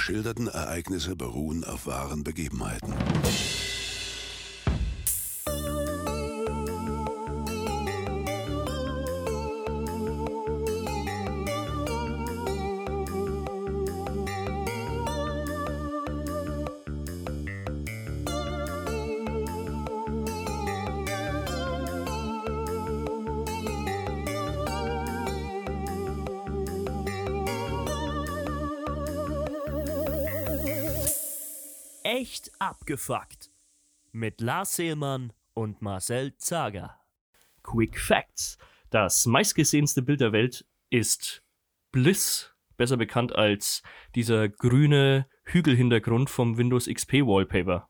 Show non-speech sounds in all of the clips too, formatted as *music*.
geschilderten Ereignisse beruhen auf wahren Begebenheiten. Abgefuckt. Mit Lars Seelmann und Marcel Zager. Quick Facts. Das meistgesehenste Bild der Welt ist Bliss, besser bekannt als dieser grüne Hügelhintergrund vom Windows XP Wallpaper.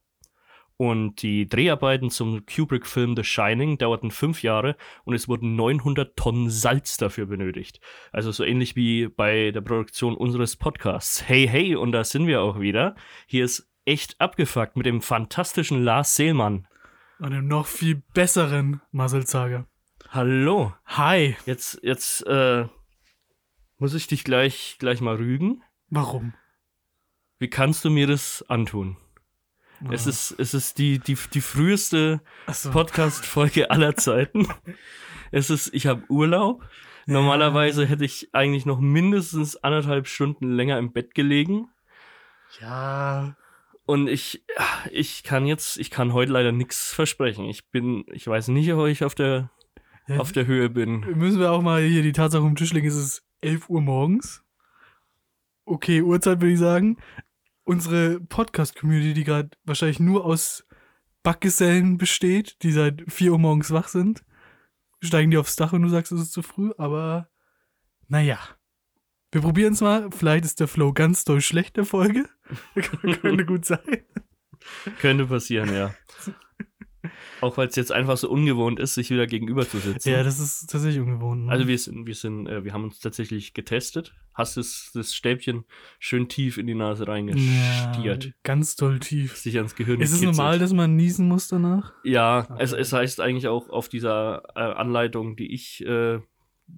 Und die Dreharbeiten zum Kubrick-Film The Shining dauerten fünf Jahre und es wurden 900 Tonnen Salz dafür benötigt. Also so ähnlich wie bei der Produktion unseres Podcasts. Hey, hey, und da sind wir auch wieder. Hier ist echt abgefuckt mit dem fantastischen Lars Seelmann. Und dem noch viel besseren Marcel Zager. Hallo. Hi. Jetzt, jetzt, äh, muss ich dich gleich, gleich mal rügen. Warum? Wie kannst du mir das antun? Es Ah. ist, es ist die, die, die früheste so. Podcast-Folge aller Zeiten. *laughs* Es ist, ich habe Urlaub. Normalerweise hätte ich eigentlich noch mindestens anderthalb Stunden länger im Bett gelegen. Ja. Und ich, ich kann jetzt, ich kann heute leider nichts versprechen. Ich bin, ich weiß nicht, ob ich auf der, Ja, auf der Höhe bin. Müssen wir auch mal hier die Tatsache um den Tisch legen, es ist 11 Uhr morgens. Okay, Uhrzeit würde ich sagen. Unsere Podcast-Community, die gerade wahrscheinlich nur aus Backgesellen besteht, die seit 4 Uhr morgens wach sind, steigen die aufs Dach und du sagst, es ist zu früh, aber naja. Wir probieren es mal. Vielleicht ist der Flow ganz doll schlecht der Folge. *laughs* Könnte gut sein. Könnte passieren, ja. Auch weil es jetzt einfach so ungewohnt ist, sich wieder gegenüber zu sitzen. Ja, das ist tatsächlich ungewohnt. Ne? Also wir sind, wir sind, äh, wir haben uns tatsächlich getestet. Hast das, das Stäbchen schön tief in die Nase reingestiert. ja, ganz doll tief. Sich ans Gehirn Ist es gekitzelt. normal, dass man niesen muss danach? Ja, es, Okay. es heißt eigentlich auch auf dieser äh, Anleitung, die ich äh,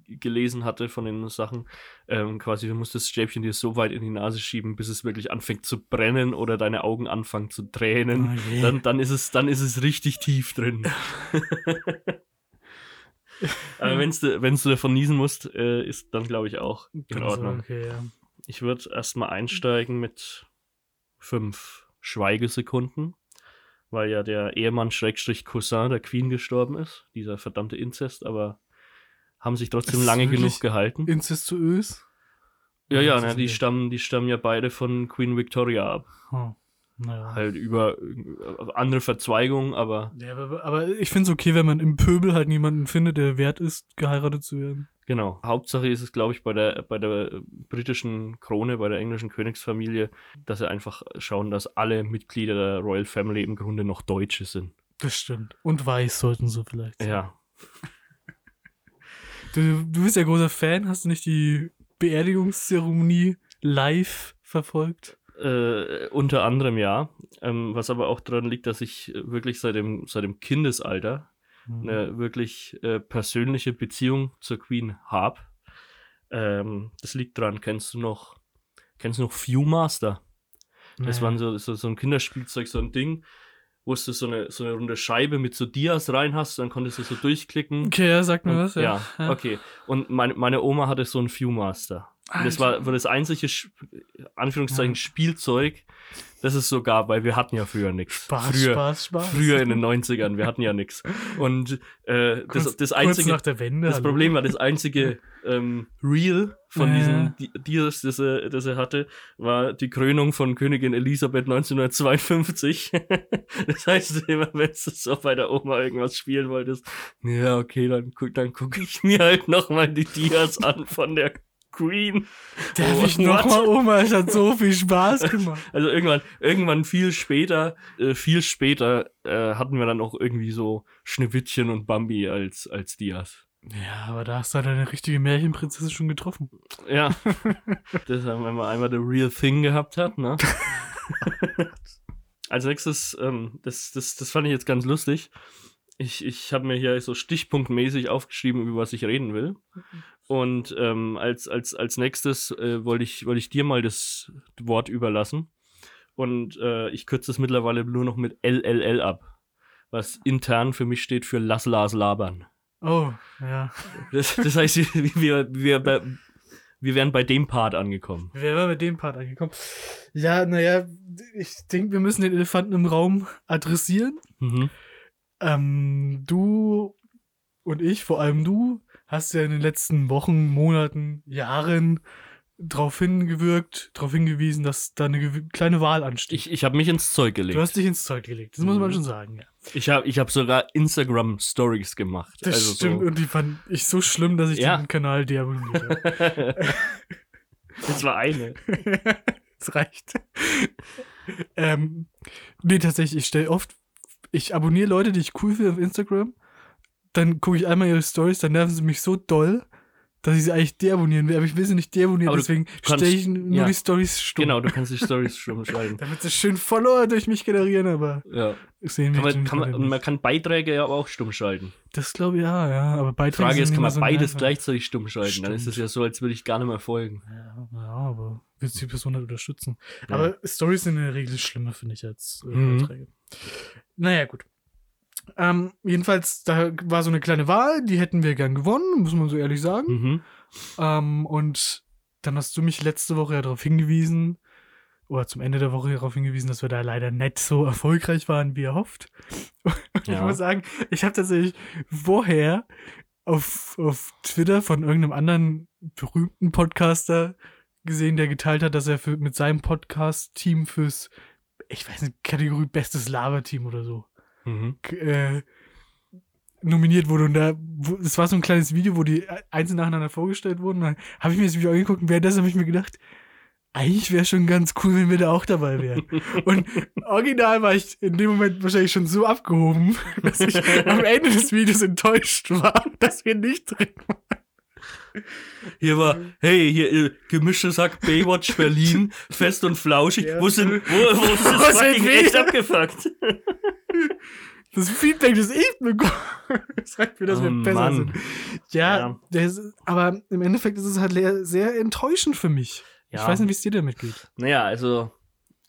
gelesen hatte von den Sachen, ähm, quasi, du musst das Stäbchen dir so weit in die Nase schieben, bis es wirklich anfängt zu brennen oder deine Augen anfangen zu tränen. Oh dann, dann, ist es, dann ist es richtig tief drin. *laughs* Aber wenn du wenn's du davon niesen musst, äh, ist dann, glaube ich, auch in Also, Ordnung. Okay, ja. Ich würde erstmal einsteigen mit fünf Schweigesekunden, weil ja der Ehemann Schrägstrich Cousin der Queen gestorben ist. Dieser verdammte Inzest, aber haben sich trotzdem Ist lange genug gehalten. Inzestuös? Ja, ja, na, die stammen, die stammen ja beide von Queen Victoria ab. Oh, naja. Halt über andere Verzweigungen, aber Ja, aber, aber ich finde es okay, wenn man im Pöbel halt niemanden findet, der wert ist, geheiratet zu werden. genau. Hauptsache ist es, glaube ich, bei der, bei der britischen Krone, bei der englischen Königsfamilie, dass sie einfach schauen, dass alle Mitglieder der Royal Family im Grunde noch Deutsche sind. Das stimmt. Und weiß sollten sie vielleicht. sein. Ja, *laughs* Du, du bist ja großer Fan, hast du nicht die Beerdigungszeremonie live verfolgt? Äh, unter anderem ja. Ähm, was aber auch daran liegt, dass ich wirklich seit dem, seit dem Kindesalter Mhm. eine wirklich äh, persönliche Beziehung zur Queen habe. Ähm, das liegt dran, kennst du noch, kennst du noch Viewmaster? Das Nee. waren so, so, so ein Kinderspielzeug, so ein Ding, wo du so eine, so eine runde Scheibe mit so Dias rein hast, dann konntest du so durchklicken. Okay, ja, sag mir Und, was. ja, Ja, okay. Und meine, meine Oma hatte so einen Viewmaster. Und das war, war das einzige, Anführungszeichen. Spielzeug, das es so gab, weil wir hatten ja früher nichts. Spaß, früher, Spaß, Spaß. früher in den 90ern, wir hatten ja nichts. Und äh, das, Kurz- das kurz einzige, nach der Wende. das. Problem war, das einzige ähm, Reel von Ja. diesen Di- Dias, das er, das er hatte, war die Krönung von Königin Elisabeth 1952. *laughs* das heißt, immer wenn du so bei der Oma irgendwas spielen wolltest, ja, okay, dann, guck- dann gucke ich mir halt nochmal die Dias an von der Queen. Darf Oh, ich noch what? mal, Oma? Es hat so viel Spaß *laughs* gemacht. Also irgendwann, irgendwann viel später, äh, viel später äh, hatten wir dann auch irgendwie so Schneewittchen und Bambi als, als Dias. Ja, aber da hast du halt eine richtige Märchenprinzessin schon getroffen. Ja. *laughs* das haben wir mal einmal the real thing gehabt hat, ne? *laughs* Als nächstes, ähm, das, das, das fand ich jetzt ganz lustig. Ich, ich habe mir hier so stichpunktmäßig aufgeschrieben, über was ich reden will. Und ähm, als, als, als nächstes äh, wollte ich, wollte ich dir mal das Wort überlassen. Und äh, ich kürze es mittlerweile nur noch mit LLL ab. Was intern für mich steht für Lass Lars labern. Oh, ja. Das, das heißt, wir, wir, wir, wir wären bei dem Part angekommen. Wir wären bei dem Part angekommen. Ja, naja, ich denke, wir müssen den Elefanten im Raum adressieren. Mhm. Ähm, du und ich, vor allem du, hast ja in den letzten Wochen, Monaten, Jahren darauf hingewirkt, darauf hingewiesen, dass da eine kleine Wahl ansteht. Ich, ich habe mich ins Zeug gelegt. du hast dich ins Zeug gelegt, das muss man Mhm. schon sagen, ja. ich habe ich hab sogar Instagram-Stories gemacht. Das also stimmt So. und die fand ich so schlimm, dass ich Ja. den Kanal deabonniert habe. *laughs* das war eine. *laughs* das reicht. ähm, nee, tatsächlich, ich stelle oft, ich abonniere Leute, die ich cool finde auf Instagram, dann gucke ich einmal ihre Stories, dann nerven sie mich so doll, dass ich sie eigentlich deabonnieren will, aber ich will sie nicht deabonnieren, Aber du deswegen stelle ich nur ja. die Stories stumm. Genau, du kannst die Stories schon *laughs* schreiben. Damit sie schön Follower durch mich generieren, aber Ja. sehen Kann man, die kann man, und man kann Beiträge ja aber auch stumm schalten. Das glaube ich ja, ja, aber Die Beiträge Frage sind ist, kann man so beides nervig. gleichzeitig stumm schalten? Dann ist es Stimmt. ja so, als würde ich gar nicht mehr folgen. Ja, ja, aber willst die Person halt unterstützen. Ja. Aber Stories sind in der Regel schlimmer, finde ich, als äh, Mhm. Beiträge. Naja, gut. Ähm, jedenfalls, da war so eine kleine Wahl, die hätten wir gern gewonnen, muss man so ehrlich sagen. Mhm. Ähm, und dann hast du mich letzte Woche ja darauf hingewiesen, oder zum Ende der Woche darauf hingewiesen, dass wir da leider nicht so erfolgreich waren, wie erhofft. Und *laughs* ich Ja. muss sagen, ich habe tatsächlich vorher auf, auf Twitter von irgendeinem anderen berühmten Podcaster gesehen, der geteilt hat, dass er für, mit seinem Podcast-Team fürs, ich weiß nicht, Kategorie Bestes Lava-Team oder so Mhm. äh, nominiert wurde. Und da, das war so ein kleines Video, wo die einzeln nacheinander vorgestellt wurden. Da habe ich mir das Video angeguckt und währenddessen habe ich mir gedacht, eigentlich wäre schon ganz cool, wenn wir da auch dabei wären. *laughs* und original war ich in dem Moment wahrscheinlich schon so abgehoben, *laughs* dass ich am Ende des Videos enttäuscht war, *laughs* dass wir nicht drin waren. Hier war, hey, hier äh, gemischtes Hack Baywatch Berlin, *laughs* fest und flauschig. Ja. Wo sind, wo, wo ist das *laughs* sind fucking echt abgefuckt? *laughs* Das Feedback, das ich bekomme, sagt mir, dass Oh, wir besser Mann. sind. Ja, Ja. Das, ist- aber im Endeffekt ist es halt sehr enttäuschend für mich. Ich Ja. weiß nicht, wie es dir damit geht. Naja, also,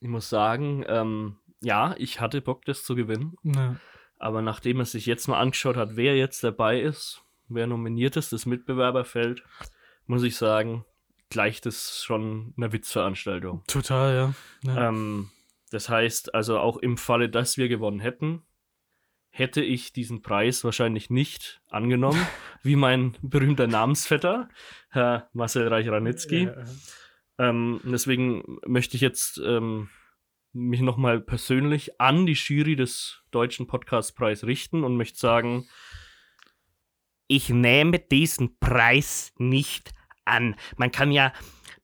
ich muss sagen, ähm, ja, ich hatte Bock, das zu gewinnen. Na, Aber nachdem es sich jetzt mal angeschaut hat, wer jetzt dabei ist, wer nominiert ist, das Mitbewerberfeld, muss ich sagen, gleicht es schon einer Witzveranstaltung. total, ja. ja. Ähm, das heißt, also auch im Falle, dass wir gewonnen hätten, hätte ich diesen Preis wahrscheinlich nicht angenommen, *laughs* wie mein berühmter Namensvetter, Herr Marcel Reich-Ranitzky. Ja, ja. Ähm, deswegen möchte ich jetzt ähm, mich nochmal persönlich an die Jury des Deutschen Podcastpreis richten und möchte sagen, ich nehme diesen Preis nicht an. Man kann ja,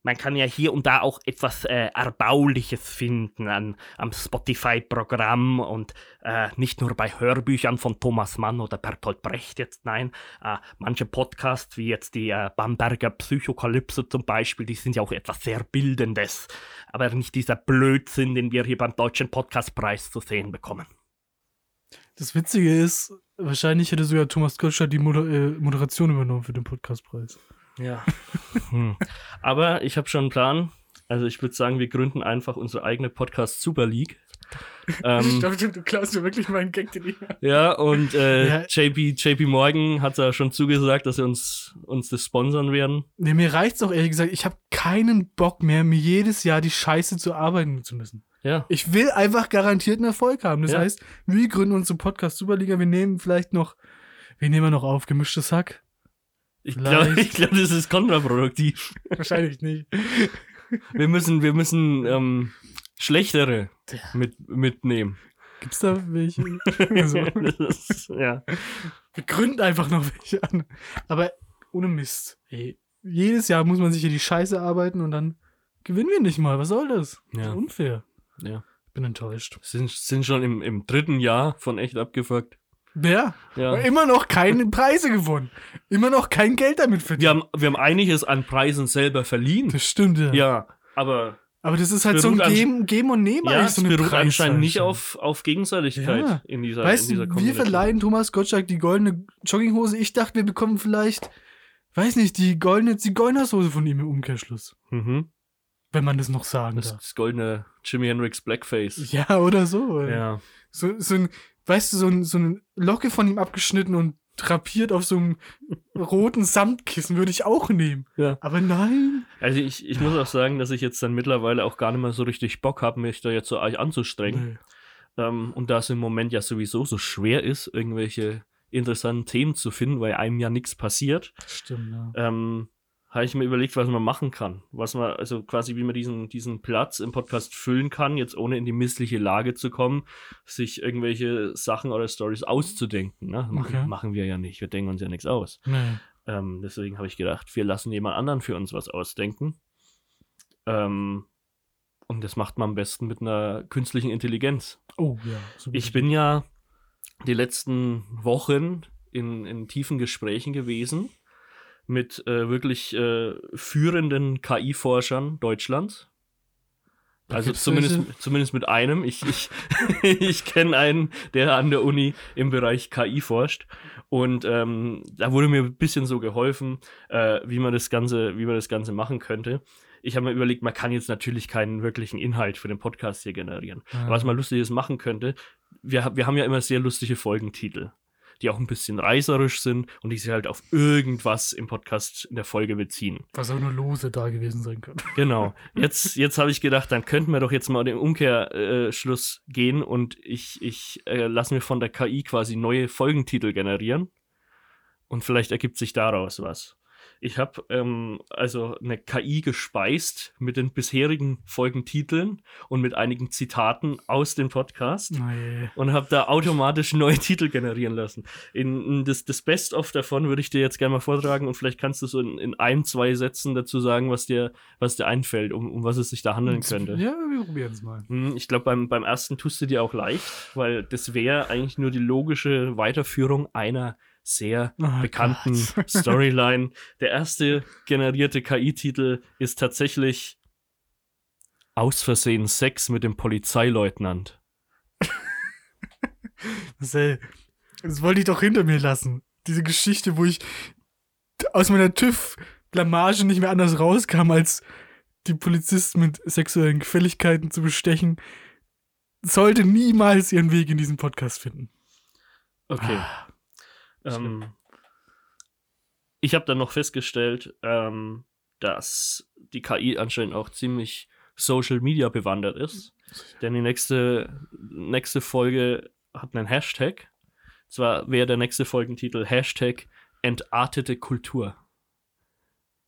man kann ja hier und da auch etwas äh, Erbauliches finden an, am Spotify-Programm und äh, nicht nur bei Hörbüchern von Thomas Mann oder Bertolt Brecht jetzt, nein. Äh, manche Podcasts, wie jetzt die äh, Bamberger Psychokalypse zum Beispiel, die sind ja auch etwas sehr Bildendes. Aber nicht dieser Blödsinn, den wir hier beim Deutschen Podcastpreis zu sehen bekommen. Das Witzige ist, wahrscheinlich hätte sogar Thomas Gottschalk die Moder äh, Moderation übernommen für den Podcastpreis. Ja. *laughs* hm. Aber ich habe schon einen Plan. Also ich würde sagen, wir gründen einfach unsere eigene Podcast Super League. *laughs* ähm, glaube, du klaust mir wirklich meinen Gag, den ich ja, und äh, Ja. JP, JP Morgan hat ja schon zugesagt, dass sie uns, uns das sponsern werden. Nee, mir reicht's auch ehrlich gesagt. Ich habe keinen Bock mehr, mir jedes Jahr die Scheiße zu arbeiten zu müssen. Ja. Ich will einfach garantierten Erfolg haben. Das Ja. heißt, wir gründen unsere Podcast Superliga. Wir nehmen vielleicht noch, wir nehmen noch auf, gemischtes Hack. Ich glaube, glaub, das ist kontraproduktiv. Wahrscheinlich nicht. Wir müssen, wir müssen ähm, schlechtere mit, mitnehmen. Gibt's da welche? *laughs* also, Das ist, ja. wir gründen einfach noch welche an. Aber ohne Mist. Ey, jedes Jahr muss man sich hier die Scheiße arbeiten und dann gewinnen wir nicht mal. Was soll das? Das Ja. ist unfair. Ja. Ich bin enttäuscht. Sind, sind schon im, im dritten Jahr von echt abgefuckt. Ja. Ja. Immer noch keine Preise gewonnen. Immer noch kein Geld damit verdient. Wir haben, wir haben einiges an Preisen selber verliehen. Das stimmt, ja. Ja, aber Aber das ist halt so ein Geben, Geben und Nehmen ja, eigentlich so eine beruht anscheinend nicht Preisverleihung. auf, auf Gegenseitigkeit Ja. in dieser, Weißt in dieser wir verleihen Thomas Gottschalk die goldene Jogginghose. Ich dachte, wir bekommen vielleicht weiß nicht, die goldene Zigeunersoße von ihm im Umkehrschluss. Mhm. Wenn man das noch sagen Das, darf. das goldene Jimi Hendrix Blackface. Ja, oder so. Ja. So, so ein, weißt du, so, ein, so eine Locke von ihm abgeschnitten und drapiert auf so einem roten Samtkissen würde ich auch nehmen. Ja. Aber nein. Also ich, ich muss auch sagen, dass ich jetzt dann mittlerweile auch gar nicht mehr so richtig Bock habe, mich da jetzt so anzustrengen. Nee. Ähm, und da es im Moment ja sowieso so schwer ist, irgendwelche interessanten Themen zu finden, weil einem ja nichts passiert, Stimmt, ja. ähm, habe ich mir überlegt, was man machen kann. Was man, also quasi wie man diesen, diesen Platz im Podcast füllen kann, jetzt ohne in die missliche Lage zu kommen, sich irgendwelche Sachen oder Stories auszudenken. Ne? Machen, Okay. machen wir ja nicht, wir denken uns ja nichts aus. Nee. Ähm, deswegen habe ich gedacht, wir lassen jemand anderen für uns was ausdenken. Ähm, und das macht man am besten mit einer künstlichen Intelligenz. Oh, ja. so Ich bin ja die letzten Wochen in, in tiefen Gesprächen gewesen mit äh, wirklich äh, führenden KI-Forschern Deutschlands. Da Also zumindest, welche? zumindest mit einem. Ich, ich, *laughs* ich kenne einen, der an der Uni im Bereich KI forscht. Und ähm, da wurde mir ein bisschen so geholfen, äh, wie, man das Ganze, wie man das Ganze machen könnte. Ich habe mir überlegt, man kann jetzt natürlich keinen wirklichen Inhalt für den Podcast hier generieren. Ah. Was man Lustiges machen könnte, wir, wir haben ja immer sehr lustige Folgentitel, die auch ein bisschen reißerisch sind und die sich halt auf irgendwas im Podcast in der Folge beziehen. Was auch nur lose da gewesen sein kann. *laughs* Genau. Jetzt, jetzt habe ich gedacht, dann könnten wir doch jetzt mal den Umkehrschluss gehen und ich, ich äh, lasse mir von der KI quasi neue Folgentitel generieren. Und vielleicht ergibt sich daraus was. Ich habe ähm, also eine KI gespeist mit den bisherigen Folgentiteln und mit einigen Zitaten aus dem Podcast Nee. und habe da automatisch neue Titel generieren lassen. In, in das, das Best-of davon würde ich dir jetzt gerne mal vortragen und vielleicht kannst du so in, in ein, zwei Sätzen dazu sagen, was dir, was dir einfällt, um, um was es sich da handeln könnte. Ja, wir probieren es mal. Hm, Ich glaube, beim, beim ersten tust du dir auch leicht, weil das wäre eigentlich nur die logische Weiterführung einer sehr Oh bekannten Gott. Storyline. Der erste generierte KI-Titel ist tatsächlich Aus Versehen Sex mit dem Polizeileutnant. *laughs* Marcel, das wollte ich doch hinter mir lassen. Diese Geschichte, wo ich aus meiner TÜV-Blamage nicht mehr anders rauskam, als die Polizisten mit sexuellen Gefälligkeiten zu bestechen, sollte niemals ihren Weg in diesen Podcast finden. Okay. Ah, Ähm, ich habe dann noch festgestellt, ähm, dass die KI anscheinend auch ziemlich Social Media bewandert ist. Denn die nächste, nächste Folge hat einen Hashtag. Zwar wäre der nächste Folgentitel Hashtag entartete Kultur.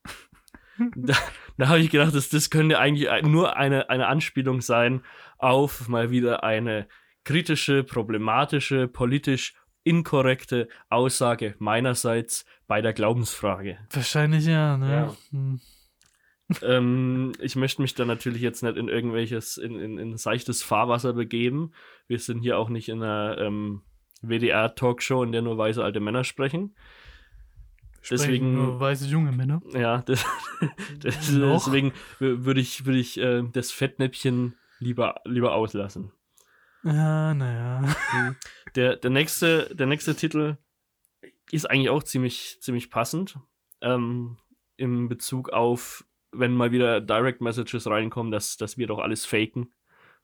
*laughs* da da habe ich gedacht, dass das könnte eigentlich nur eine, eine Anspielung sein auf mal wieder eine kritische, problematische, politisch inkorrekte Aussage meinerseits bei der Glaubensfrage. Wahrscheinlich ja, ne? Ja. Hm. ähm, ich möchte mich da natürlich jetzt nicht in irgendwelches, in, in, in seichtes Fahrwasser begeben. Wir sind hier auch nicht in einer ähm, WDR-Talkshow, in der nur weise alte Männer sprechen. Sprechen Deswegen- Nur weiße junge Männer. Ja, *laughs* das, das, deswegen wür- würde ich, würde ich äh, das Fettnäpfchen lieber, lieber auslassen. Ja, naja. Der, der, nächste, der nächste Titel ist eigentlich auch ziemlich, ziemlich passend. Ähm, in Bezug auf, wenn mal wieder Direct Messages reinkommen, dass, dass wir doch alles faken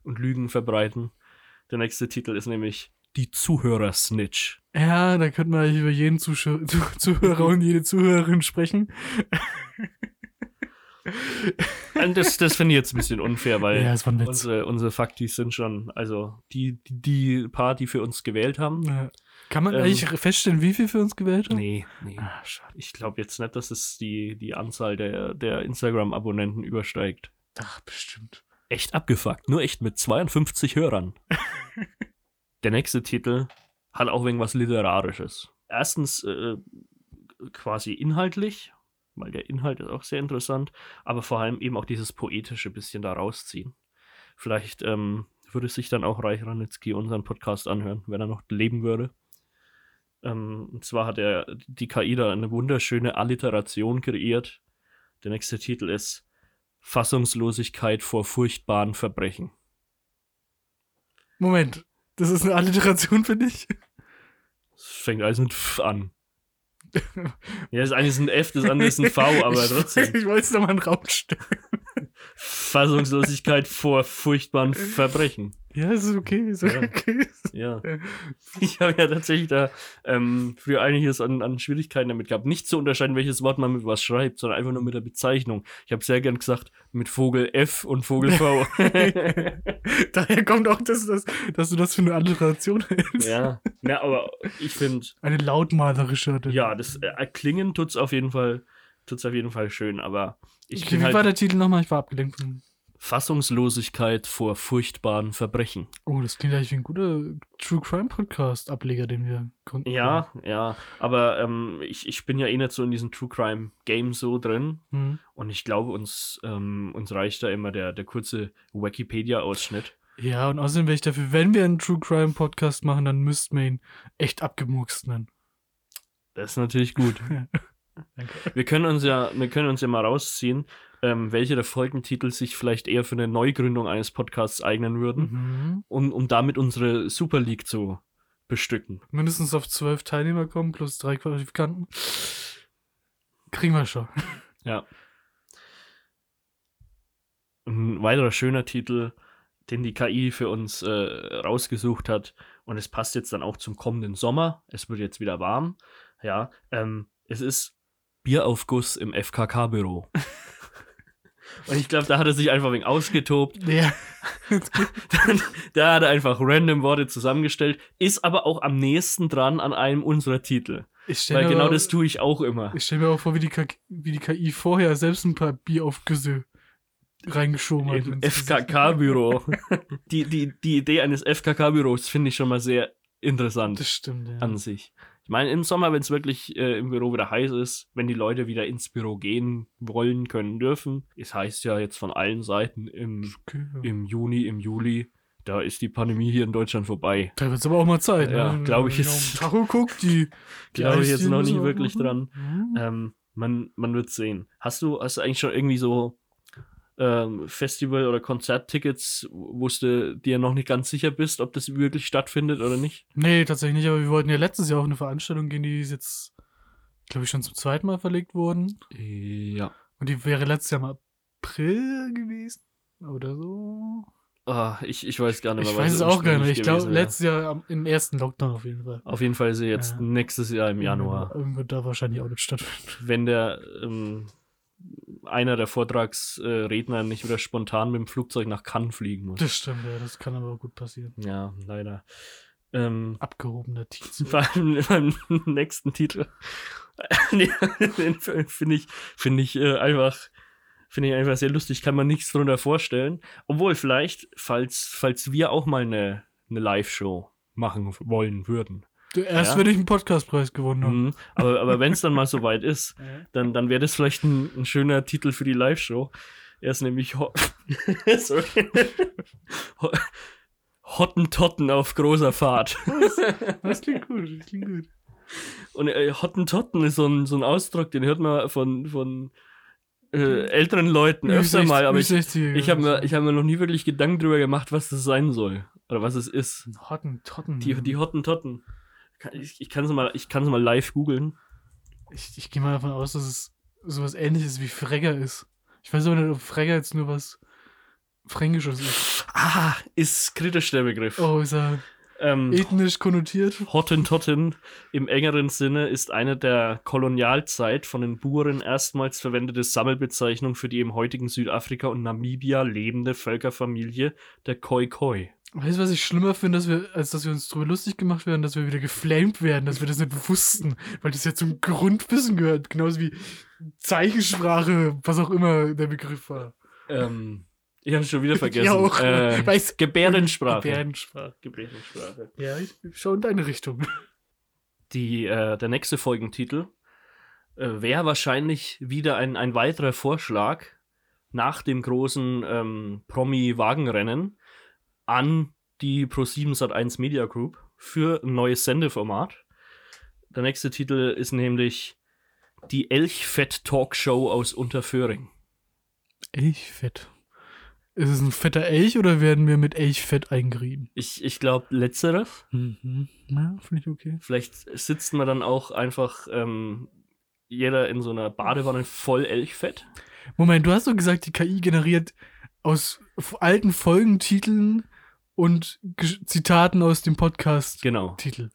und Lügen verbreiten. Der nächste Titel ist nämlich Die Zuhörer-Snitch. Ja, da könnte man eigentlich über jeden Zuschau Zu *laughs* Zuhörer und jede Zuhörerin sprechen. *laughs* Und Das, das finde ich jetzt ein bisschen unfair, weil Ja, unsere, unsere Faktis sind schon, also die, die, die paar, die für uns gewählt haben. Ja. Kann man Ähm, eigentlich feststellen, wie viel für uns gewählt haben? Nee, nee. Ah. Ich glaube jetzt nicht, dass es die, die Anzahl der, der Instagram-Abonnenten übersteigt. Ach, bestimmt. Echt abgefuckt. Nur echt mit 52 Hörern. *laughs* Der nächste Titel hat auch irgendwas Literarisches. Erstens äh, quasi inhaltlich, weil der Inhalt ist auch sehr interessant, aber vor allem eben auch dieses poetische bisschen da rausziehen. Vielleicht ähm, würde sich dann auch Reich Ranitzky unseren Podcast anhören, wenn er noch leben würde. Ähm, und zwar hat er die KI da eine wunderschöne Alliteration kreiert. Der nächste Titel ist Fassungslosigkeit vor furchtbaren Verbrechen. Moment, das ist eine Alliteration für dich? Es fängt alles mit F an. Ja, das eine ist ein F, das andere ist ein V, *laughs* aber trotzdem. Ich wollte es nochmal in den Raum stellen. Fassungslosigkeit *laughs* vor furchtbaren Verbrechen. Ja, ist okay, ist Ja. okay. *laughs* Ja. Ich habe ja tatsächlich da ähm, früher einiges an, an Schwierigkeiten damit gehabt. Nicht zu unterscheiden, welches Wort man mit was schreibt, sondern einfach nur mit der Bezeichnung. Ich habe sehr gern gesagt, mit Vogel F und Vogel V. *laughs* Daher kommt auch das, das, dass du das für eine Alliteration hältst. ja. ja, aber ich finde, Eine lautmalerische. ja, das äh, Klingen tut's auf jeden Fall, tut's auf jeden Fall schön, aber ich Okay, bin wie halt war der Titel nochmal? Ich war abgelenkt. von- Fassungslosigkeit vor furchtbaren Verbrechen. Oh, das klingt eigentlich wie ein guter True Crime Podcast Ableger, den wir konnten. Ja, ja, aber ähm, ich, ich bin ja eh nicht so in diesem True Crime Game so drin Hm. und ich glaube, uns, ähm, uns reicht da immer der, der kurze Wikipedia-Ausschnitt. Ja, und außerdem wäre ich dafür, wenn wir einen True Crime Podcast machen, dann müssten wir ihn echt abgemurkst nennen. Das ist natürlich gut. *laughs* Danke. Wir können uns ja, wir können uns ja mal rausziehen, ähm, welche der Folgentitel sich vielleicht eher für eine Neugründung eines Podcasts eignen würden, Mhm. um, um damit unsere Super League zu bestücken. Mindestens auf zwölf Teilnehmer kommen, plus drei Qualifikanten. Kriegen wir schon. Ja. Ein weiterer schöner Titel, den die KI für uns äh, rausgesucht hat. Und es passt jetzt dann auch zum kommenden Sommer. Es wird jetzt wieder warm. Ja, ähm, es ist Bieraufguss im FKK-Büro. Und ich glaube, da hat er sich einfach wegen ausgetobt. Ja. Dann, *laughs* da hat er einfach random Worte zusammengestellt, ist aber auch am nächsten dran an einem unserer Titel. Weil mir genau das tue ich auch immer. Ich stelle mir auch vor, wie die, KI, wie die KI vorher selbst ein paar Bieraufgüsse reingeschoben hat. Im. FKK-Büro. *laughs* die, die, die Idee eines FKK-Büros finde ich schon mal sehr interessant Das stimmt, ja. an sich. Ich meine, im Sommer, wenn es wirklich äh, im Büro wieder heiß ist, wenn die Leute wieder ins Büro gehen wollen, können, dürfen. Es heißt ja jetzt von allen Seiten im, Okay, ja. im Juni, im Juli, da ist die Pandemie hier in Deutschland vorbei. Da wird es aber auch mal Zeit. Ja, ne? glaub ich jetzt- Tacho guckt, die. *laughs* Glaube ich jetzt noch nicht wirklich machen. dran. Mhm. Ähm, man, man wird sehen. Hast du, hast du eigentlich schon irgendwie so ähm, Festival- oder Konzerttickets, wo du dir noch nicht ganz sicher bist, ob das wirklich stattfindet oder nicht? Nee, tatsächlich nicht, aber wir wollten ja letztes Jahr auf eine Veranstaltung gehen, die ist jetzt, glaube ich, schon zum zweiten Mal verlegt worden. Ja. Und die wäre letztes Jahr im April gewesen. Oder so. Ah, ich, ich weiß gar nicht mehr. Ich weiß es auch gar nicht. Ich glaube, letztes Jahr am, im ersten Lockdown auf jeden Fall. Auf jeden Fall ist sie jetzt Ja. nächstes Jahr im Januar. Irgendwo da wahrscheinlich auch nicht stattfinden. Wenn der ähm, einer der Vortragsredner nicht wieder spontan mit dem Flugzeug nach Cannes fliegen muss. Das stimmt, ja, das kann aber auch gut passieren. Ja, leider. Ähm, Abgehobener Titel. *laughs* beim, beim nächsten Titel. *laughs* Finde ich, finde ich äh, einfach, finde ich einfach sehr lustig. Kann man nichts drunter vorstellen. Obwohl vielleicht, falls, falls wir auch mal eine, eine Live-Show machen wollen würden. Erst Ja. wenn ich einen Podcastpreis gewonnen habe. Mhm. Aber, aber wenn es dann mal soweit ist, *laughs* dann, dann wäre das vielleicht ein, ein schöner Titel für die Live-Show. Er ist nämlich Ho *laughs* Hottentotten auf großer Fahrt. *laughs* Das klingt gut, das klingt gut. Und äh, Hottentotten ist so ein, so ein Ausdruck, den hört man von, von äh, älteren Leuten öfter mal, aber ich, ich habe mir, ich hab mir noch nie wirklich Gedanken drüber gemacht, was das sein soll. Oder was es ist. Hottentotten. Die, die Hottentotten. Ich, ich kann es mal, ich mal live googeln. Ich, ich gehe mal davon aus, dass es sowas ähnliches wie Fregger ist. Ich weiß aber nicht, ob Fregger jetzt nur was Fränkisches ist. Ah, ist kritisch der Begriff. Oh, ist er Ähm, ethnisch konnotiert? Hottentotten im engeren Sinne ist eine der Kolonialzeit von den Buren erstmals verwendete Sammelbezeichnung für die im heutigen Südafrika und Namibia lebende Völkerfamilie der Khoi-Khoi. Weißt du, was ich schlimmer finde, dass wir, als dass wir uns drüber lustig gemacht werden, dass wir wieder geflamed werden, dass wir das nicht wussten, weil das ja zum Grundwissen gehört, genauso wie Zeichensprache, was auch immer der Begriff war. Ähm, ich habe schon wieder *laughs* vergessen. Ich auch. Äh, Weiß- Gebärdensprache. Gebärdensprache. Gebärdensprache. Ja, ich schau in deine Richtung. Die, äh, der nächste Folgentitel äh, wäre wahrscheinlich wieder ein, ein weiterer Vorschlag nach dem großen ähm, Promi-Wagenrennen an die Pro7 Sat1 Media Group für ein neues Sendeformat. Der nächste Titel ist nämlich die Elchfett-Talkshow aus Unterföhring. Elchfett. Ist es ein fetter Elch oder werden wir mit Elchfett eingerieben? Ich, ich glaube, letzteres. Mhm. Ja, finde ich okay. Vielleicht sitzt man dann auch einfach ähm, jeder in so einer Badewanne voll Elchfett. Moment, du hast doch gesagt, die KI generiert aus alten Folgentiteln und Zitaten aus dem Podcast Genau. Titel.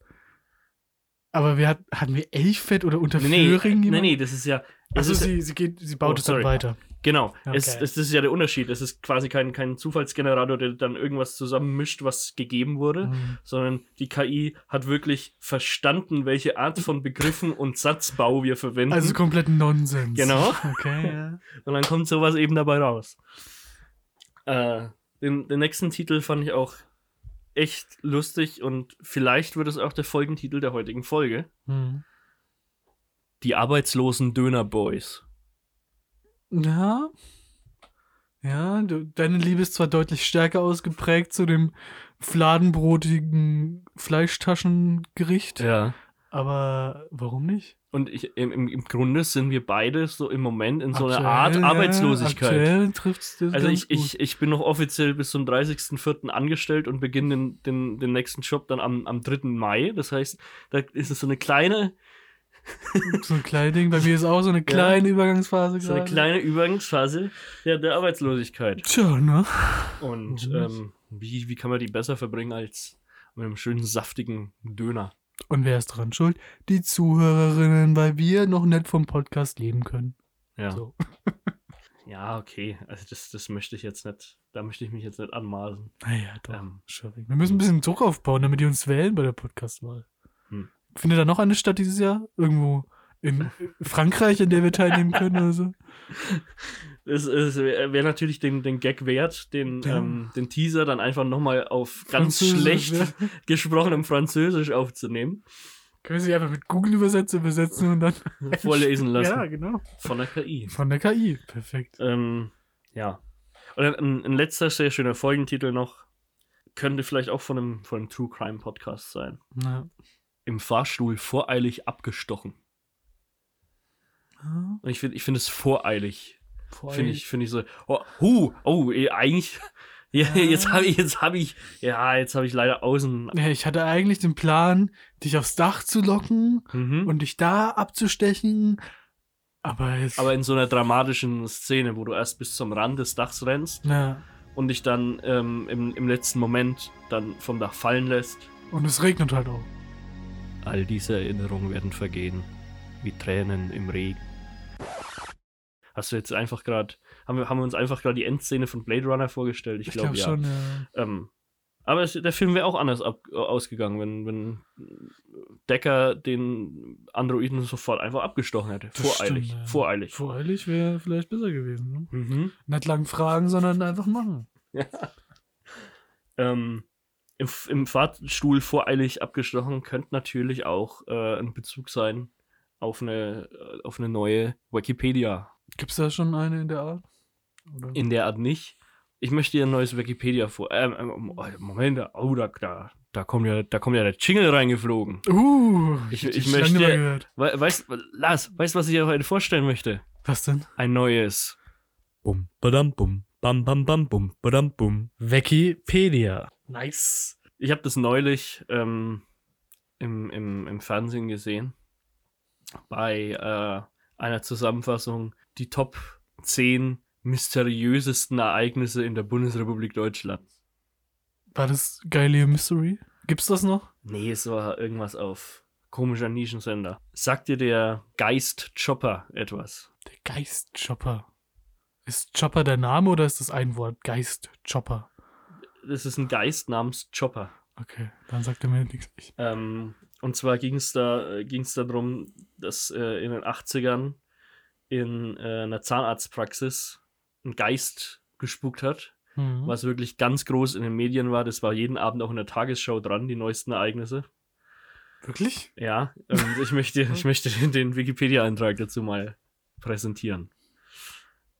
Aber wir hat, hatten wir Elchfett oder unter Nee, nee, nee, das ist ja. Also sie, sie geht, sie baut Oh, es dann weiter. genau, Okay. es, es, das ist ja der Unterschied. Es ist quasi kein, kein Zufallsgenerator, der dann irgendwas zusammenmischt, was gegeben wurde, Mhm. sondern die KI hat wirklich verstanden, welche Art von Begriffen und Satzbau wir verwenden. Also komplett Nonsens. Genau. Okay, ja. *laughs* Und dann kommt sowas eben dabei raus. Äh, den, den nächsten Titel fand ich auch echt lustig und vielleicht wird es auch der Folgentitel der heutigen Folge. Mhm. Die arbeitslosen Döner Boys. Ja. Ja, du, deine Liebe ist zwar deutlich stärker ausgeprägt zu dem fladenbrotigen Fleischtaschengericht, Ja. Aber warum nicht? Und ich, im, im, Grunde sind wir beide so im Moment in so einer Aktuell, Art ja, Arbeitslosigkeit. Aktuell trifft's das Also ich, ich, ich bin noch offiziell bis zum 30.04. angestellt und beginne den, den, den nächsten Job dann am, am 3. Mai. Das heißt, da ist es so eine kleine, *laughs* so ein kleines Ding. Bei mir ist auch so eine kleine Übergangsphase so eine kleine Übergangsphase der, der Arbeitslosigkeit. Tja, ne? Und ähm, wie, wie kann man die besser verbringen als mit einem schönen saftigen Döner? Und wer ist dran schuld? Die Zuhörerinnen, weil wir noch nicht vom Podcast leben können. Ja. So. *laughs* Ja, okay. Also das, das möchte ich jetzt nicht, da möchte ich mich jetzt nicht anmaßen. Naja, doch. Ähm. Wir müssen ein bisschen Druck aufbauen, damit die uns wählen bei der Podcastwahl. Hm. Findet da noch eine statt dieses Jahr? Irgendwo in *laughs* Frankreich, in der wir teilnehmen können oder so? *laughs* Es, es wäre wär natürlich den, den Gag wert, den, Ja. ähm, den Teaser dann einfach nochmal auf ganz schlecht ja. *laughs* gesprochenem Französisch aufzunehmen, Können wir sie einfach mit Google übersetzen, übersetzen und dann. *laughs* vorlesen lassen. Ja, genau. Von der KI. Von der KI. Perfekt. Ähm, ja. Und ein, ein letzter sehr schöner Folgentitel noch. Könnte vielleicht auch von einem, von einem True Crime Podcast sein. Ja. Im Fahrstuhl voreilig abgestochen. Ja, Und ich finde ich find es voreilig. Finde ich, finde ich so. Oh, hu, oh, eh, eigentlich. Ja, *laughs* Ja. jetzt habe ich, jetzt habe ich, ja, jetzt habe ich leider außen. Ja, ich hatte eigentlich den Plan, dich aufs Dach zu locken Mhm. und dich da abzustechen. Aber jetzt. Aber in so einer dramatischen Szene, wo du erst bis zum Rand des Dachs rennst ja. und dich dann ähm, im, im letzten Moment dann vom Dach fallen lässt. Und es regnet halt auch. All diese Erinnerungen werden vergehen, wie Tränen im Regen. Hast du jetzt einfach gerade, haben wir, haben wir uns einfach gerade die Endszene von Blade Runner vorgestellt? Ich, Ich glaube glaube ja. schon, ja. Ähm, aber es, der Film wäre auch anders ab, ausgegangen, wenn, wenn Decker den Androiden sofort einfach abgestochen hätte. Voreilig. stimmt, ja. Voreilig. Voreilig wäre vielleicht besser gewesen. Ne? Mhm. Nicht lang fragen, sondern einfach machen. Ähm, im, Im Fahrstuhl voreilig abgestochen könnte natürlich auch äh, ein Bezug sein auf eine, äh, auf eine neue Wikipedia. Gibt es da schon eine in der Art? Oder? In der Art nicht. Ich möchte dir ein neues Wikipedia vor. Ähm, ähm, oh, Moment, oh, da, da, da, kommt ja, da kommt ja der Jingle reingeflogen. uh, Ich- ich lange möchte- gehört. We weißt, Lars, weißt du, was ich dir heute vorstellen möchte? Was denn? Ein neues. Bum, badam, bum, bam, bam, bam, bum, badam, bum. Wikipedia. Nice. Ich habe das neulich ähm, im, im, im Fernsehen gesehen. Bei äh, einer Zusammenfassung die Top 10 mysteriösesten Ereignisse in der Bundesrepublik Deutschland. War das Galileo Mystery? Gibt's das noch? Nee, es war irgendwas auf komischer Nischensender. Sagt dir der Geist Chopper etwas? Der Geist Chopper. Ist Chopper der Name oder ist das ein Wort? Geist Chopper. Das ist ein Geist namens Chopper. Okay, dann sagt er mir nichts. Ich, Ähm, und zwar ging es da, äh, ging's darum, dass äh, in den 80ern in äh, einer Zahnarztpraxis ein Geist gespukt hat, Mhm. was wirklich ganz groß in den Medien war. Das war jeden Abend auch in der Tagesschau dran, die neuesten Ereignisse. Wirklich? Ja, und ich möchte, *laughs* ich möchte den, den Wikipedia-Eintrag dazu mal präsentieren.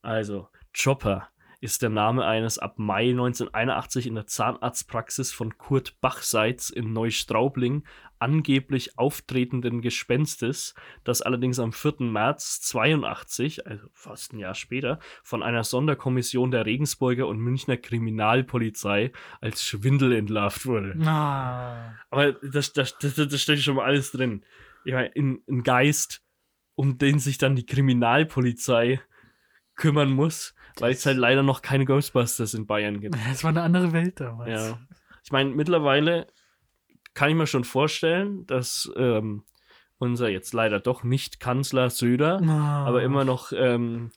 Also, Chopper. Ist der Name eines ab Mai 1981 in der Zahnarztpraxis von Kurt Bachseitz in Neustraubling angeblich auftretenden Gespenstes, das allerdings am 4. März 82, also fast ein Jahr später, von einer Sonderkommission der Regensburger und Münchner Kriminalpolizei als Schwindel entlarvt wurde. Na. Aber das, das, das, das steckt schon mal alles drin. Ich meine, ein, ein Geist, um den sich dann die Kriminalpolizei kümmern muss, weil es halt leider noch keine Ghostbusters in Bayern gibt. *laughs* Es war eine andere Welt damals. Ja. Ich meine, mittlerweile kann ich mir schon vorstellen, dass ähm, unser jetzt leider doch nicht Kanzler Söder, Na. aber immer noch ähm,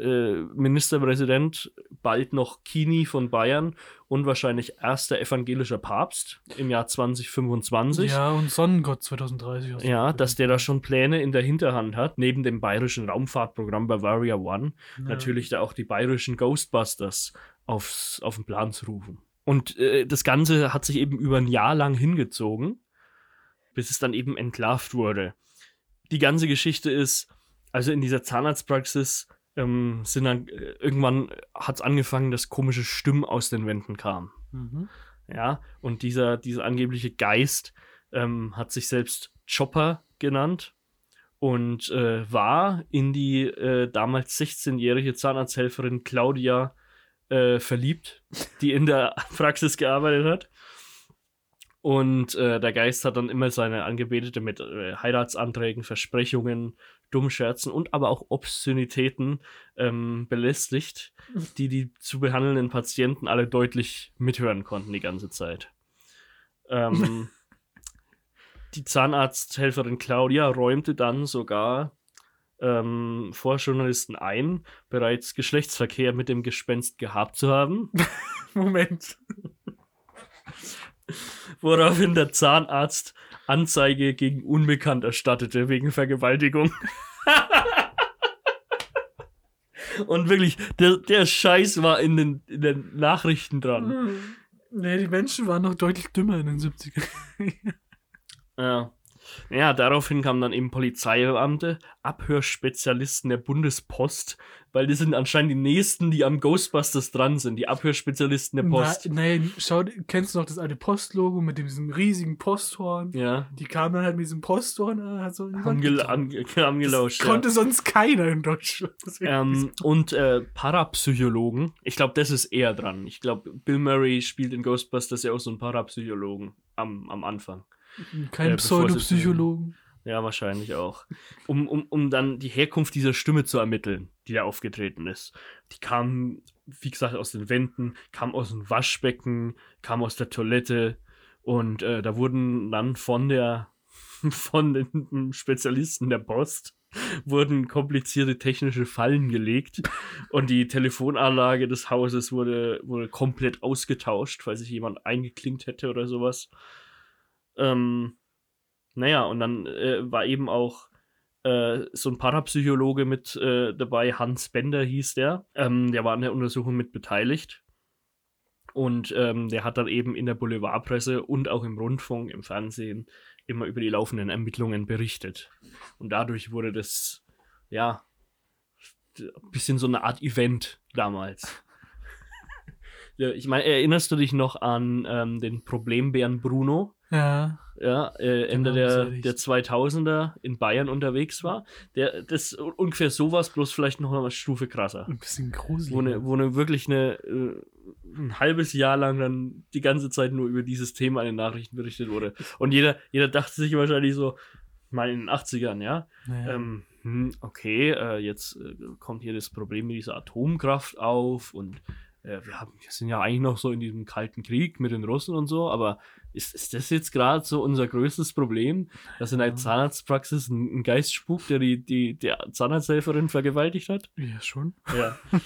äh, Ministerpräsident, bald noch Kini von Bayern und wahrscheinlich erster evangelischer Papst im Jahr 2025. Ja, und Sonnengott 2030. hast du Ja, dass der da schon Pläne in der Hinterhand hat, neben dem bayerischen Raumfahrtprogramm Bavaria One, Ja. natürlich da auch die bayerischen Ghostbusters aufs, auf den Plan zu rufen. Und äh, das Ganze hat sich eben über ein Jahr lang hingezogen, bis es dann eben entlarvt wurde. Die ganze Geschichte ist, also in dieser Zahnarztpraxis ähm, sind dann äh, irgendwann hat es angefangen, dass komische Stimmen aus den Wänden kamen. Mhm. Ja, und dieser, dieser angebliche Geist ähm, hat sich selbst Chopper genannt und äh, war in die äh, damals 16-jährige Zahnarzthelferin Claudia äh, verliebt, die in der *laughs* Praxis gearbeitet hat. Und äh, der Geist hat dann immer seine Angebetete mit äh, Heiratsanträgen, Versprechungen, Dummscherzen und aber auch Obszönitäten ähm, belästigt, die die zu behandelnden Patienten alle deutlich mithören konnten die ganze Zeit. Ähm, *laughs* die Zahnarzthelferin Claudia räumte dann sogar ähm, vor Journalisten ein, bereits Geschlechtsverkehr mit dem Gespenst gehabt zu haben, *laughs* Moment. *laughs* woraufhin der Zahnarzt Anzeige gegen Unbekannt erstattete wegen Vergewaltigung. *laughs* Und wirklich, der, der Scheiß war in den, in den Nachrichten dran. Nee, die Menschen waren noch deutlich dümmer in den 70ern. Ja. Ja, daraufhin kamen dann eben Polizeibeamte, Abhörspezialisten der Bundespost, weil die sind anscheinend die nächsten, die am Ghostbusters dran sind, die Abhörspezialisten der Post. Na, nee, schau, kennst du noch das alte Postlogo mit diesem riesigen Posthorn? ja, Die kamen dann halt mit diesem Posthorn äh, hat so haben, gel ange *laughs* haben Das gelauscht. Ja. konnte sonst keiner in Deutschland. Ähm, und äh, Parapsychologen. Ich glaube, das ist eher dran. Ich glaube, Bill Murray spielt in Ghostbusters ja auch so einen Parapsychologen am, am Anfang. Kein äh, Pseudopsychologen. Ja, wahrscheinlich auch. Um, um, um dann die Herkunft dieser Stimme zu ermitteln, die da aufgetreten ist. Die kam, wie gesagt, aus den Wänden, kam aus dem Waschbecken, kam aus der Toilette und äh, da wurden dann von der *laughs* von den Spezialisten der Post wurden komplizierte technische Fallen gelegt und die Telefonanlage des Hauses wurde, wurde komplett ausgetauscht, weil sich jemand eingeklinkt hätte oder sowas. Ähm, naja, und dann äh, war eben auch äh, so ein Parapsychologe mit äh, dabei, Hans Bender hieß der. Ähm, der war an der Untersuchung mit beteiligt. Und ähm, der hat dann eben in der Boulevardpresse und auch im Rundfunk, im Fernsehen immer über die laufenden Ermittlungen berichtet. Und dadurch wurde das, ja, ein bisschen so eine Art Event damals. Ich meine, erinnerst du dich noch an ähm, den Problembären Bruno? Ja. ja, äh, Ende Genau, der, der 2000er in Bayern unterwegs war. Der, das ungefähr sowas, bloß vielleicht noch eine Stufe krasser. Ein bisschen gruselig. Wo ne, wo ne wirklich eine, äh, ein halbes Jahr lang dann die ganze Zeit nur über dieses Thema in den Nachrichten berichtet wurde. Und jeder, jeder dachte sich wahrscheinlich so, mal in den 80ern, ja, Naja. ähm, hm, okay, äh, jetzt äh, kommt hier das Problem mit dieser Atomkraft auf und äh, wir, haben, wir sind ja eigentlich noch so in diesem kalten Krieg mit den Russen und so, aber ist, ist das jetzt gerade so unser größtes Problem, dass in einer. Zahnarztpraxis ein, ein Geist spukt, der die, die der Zahnarzthelferin vergewaltigt hat? ja, schon. Ja. *laughs*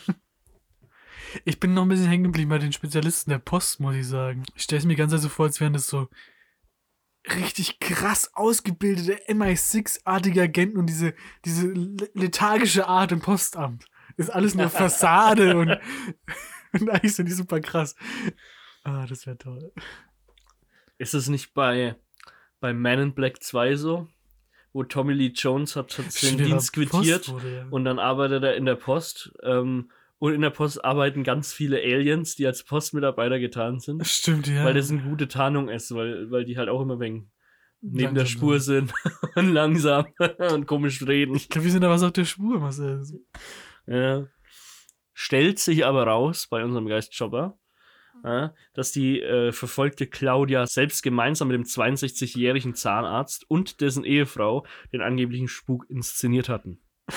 Ich bin noch ein bisschen hängen geblieben bei den Spezialisten der Post, muss ich sagen. Ich stelle es mir ganz so vor, als wären das so richtig krass ausgebildete MI6-artige Agenten und diese, diese le- lethargische Art im Postamt. Ist alles nur *laughs* Fassade und, *laughs* und eigentlich sind die super krass. Ah, das wäre toll. Ist es nicht bei, bei Man in Black 2 so, wo Tommy Lee Jones hat, hat Schneller Dienst quittiert wurde, ja. und dann arbeitet er in der Post ähm, Und in der Post arbeiten ganz viele Aliens, die als Postmitarbeiter getarnt sind. Stimmt, ja. Weil das eine gute Tarnung ist, weil, weil die halt auch immer wegen neben der Spur sind *laughs* und langsam *laughs* und komisch reden. Ich glaube, wir sind da was auf der Spur, Marcel. Ja. Stellt sich aber raus bei unserem Geistjobber, ja, dass die äh, verfolgte Claudia selbst gemeinsam mit dem 62-jährigen Zahnarzt und dessen Ehefrau den angeblichen Spuk inszeniert hatten. *laughs*